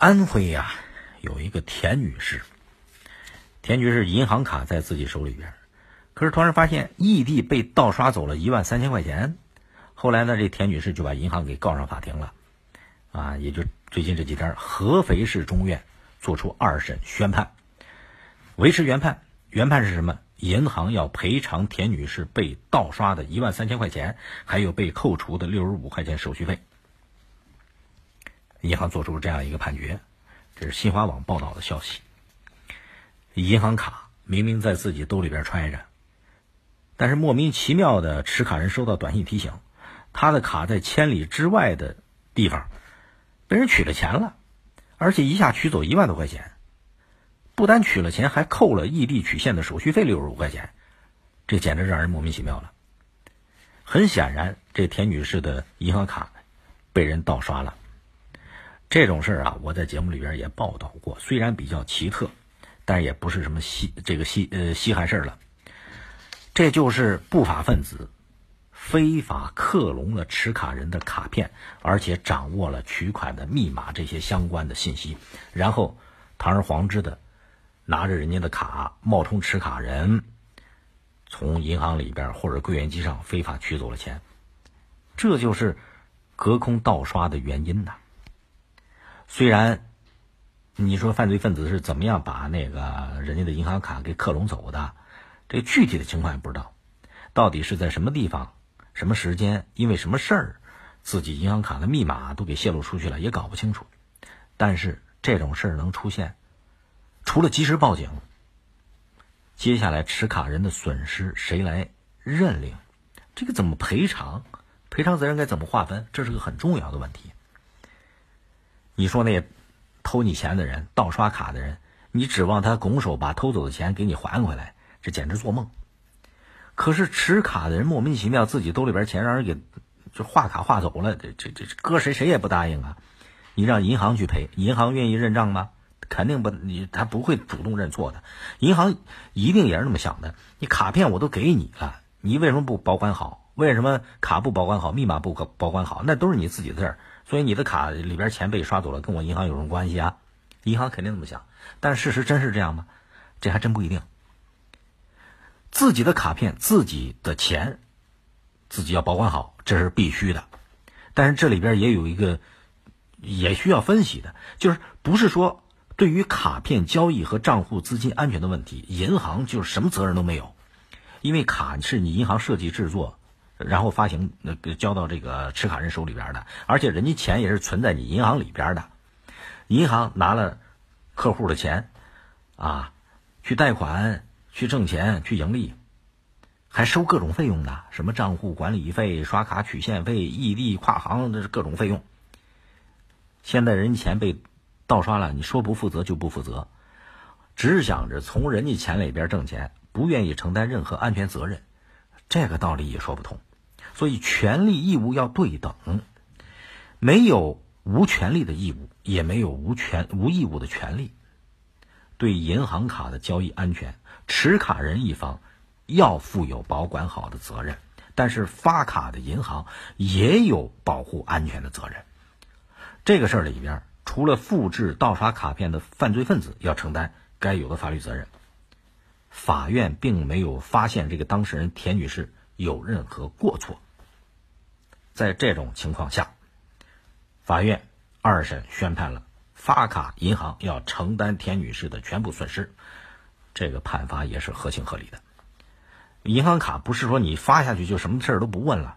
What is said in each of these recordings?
安徽呀，有一个田女士，田女士银行卡在自己手里边，可是突然发现异地被盗刷走了一万三千块钱。后来呢，这田女士就把银行给告上法庭了，啊，也就最近这几天，合肥市中院作出二审宣判，维持原判。原判是什么？银行要赔偿田女士被盗刷的一万三千块钱，还有被扣除的六十五块钱手续费。银行做出了这样一个判决，这是新华网报道的消息。银行卡明明在自己兜里边揣着，但是莫名其妙的持卡人收到短信提醒，他的卡在千里之外的地方被人取了钱了，而且一下取走一万多块钱，不单取了钱，还扣了异地取现的手续费六十五块钱，这简直让人莫名其妙了。很显然，这田女士的银行卡被人盗刷了。这种事儿啊，我在节目里边也报道过，虽然比较奇特，但也不是什么稀这个稀呃稀罕事儿了。这就是不法分子非法克隆了持卡人的卡片，而且掌握了取款的密码这些相关的信息，然后堂而皇之的拿着人家的卡冒充持卡人，从银行里边或者柜员机上非法取走了钱，这就是隔空盗刷的原因呐。虽然你说犯罪分子是怎么样把那个人家的银行卡给克隆走的，这具体的情况也不知道，到底是在什么地方、什么时间、因为什么事儿，自己银行卡的密码都给泄露出去了，也搞不清楚。但是这种事儿能出现，除了及时报警，接下来持卡人的损失谁来认领？这个怎么赔偿？赔偿责任该怎么划分？这是个很重要的问题。你说那偷你钱的人、盗刷卡的人，你指望他拱手把偷走的钱给你还回来，这简直做梦。可是持卡的人莫名其妙自己兜里边钱让人给就划卡划走了，这这这搁谁谁也不答应啊！你让银行去赔，银行愿意认账吗？肯定不，你他不会主动认错的。银行一定也是那么想的。你卡片我都给你了，你为什么不保管好？为什么卡不保管好，密码不保保管好？那都是你自己的事儿。所以你的卡里边钱被刷走了，跟我银行有什么关系啊？银行肯定这么想，但事实真是这样吗？这还真不一定。自己的卡片、自己的钱，自己要保管好，这是必须的。但是这里边也有一个也需要分析的，就是不是说对于卡片交易和账户资金安全的问题，银行就是什么责任都没有，因为卡是你银行设计制作。然后发行那个交到这个持卡人手里边的，而且人家钱也是存在你银行里边的，银行拿了客户的钱，啊，去贷款、去挣钱、去盈利，还收各种费用的，什么账户管理费、刷卡取现费、异地跨行这是各种费用。现在人家钱被盗刷了，你说不负责就不负责，只想着从人家钱里边挣钱，不愿意承担任何安全责任，这个道理也说不通。所以，权利义务要对等，没有无权利的义务，也没有无权无义务的权利。对银行卡的交易安全，持卡人一方要负有保管好的责任，但是发卡的银行也有保护安全的责任。这个事儿里边，除了复制盗刷卡片的犯罪分子要承担该有的法律责任，法院并没有发现这个当事人田女士有任何过错。在这种情况下，法院二审宣判了发卡银行要承担田女士的全部损失，这个判罚也是合情合理的。银行卡不是说你发下去就什么事儿都不问了，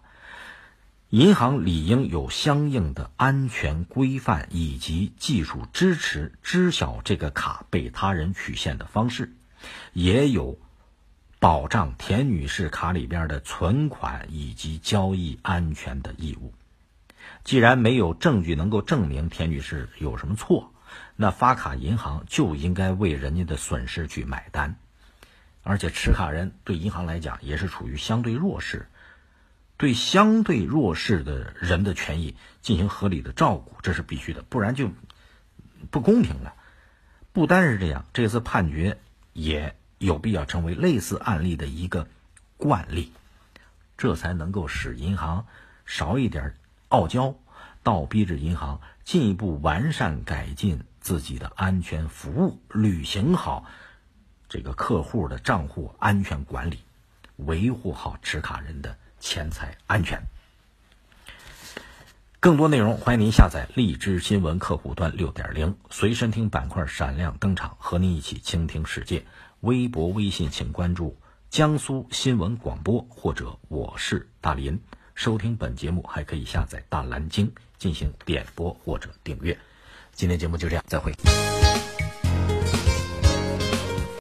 银行理应有相应的安全规范以及技术支持，知晓这个卡被他人取现的方式，也有。保障田女士卡里边的存款以及交易安全的义务。既然没有证据能够证明田女士有什么错，那发卡银行就应该为人家的损失去买单。而且持卡人对银行来讲也是处于相对弱势，对相对弱势的人的权益进行合理的照顾，这是必须的，不然就不公平了。不单是这样，这次判决也。有必要成为类似案例的一个惯例，这才能够使银行少一点傲娇，倒逼着银行进一步完善改进自己的安全服务，履行好这个客户的账户安全管理，维护好持卡人的钱财安全。更多内容，欢迎您下载荔枝新闻客户端六点零随身听板块闪亮登场，和您一起倾听世界。微博、微信请关注江苏新闻广播或者我是大林。收听本节目还可以下载大蓝鲸进行点播或者订阅。今天节目就这样，再会。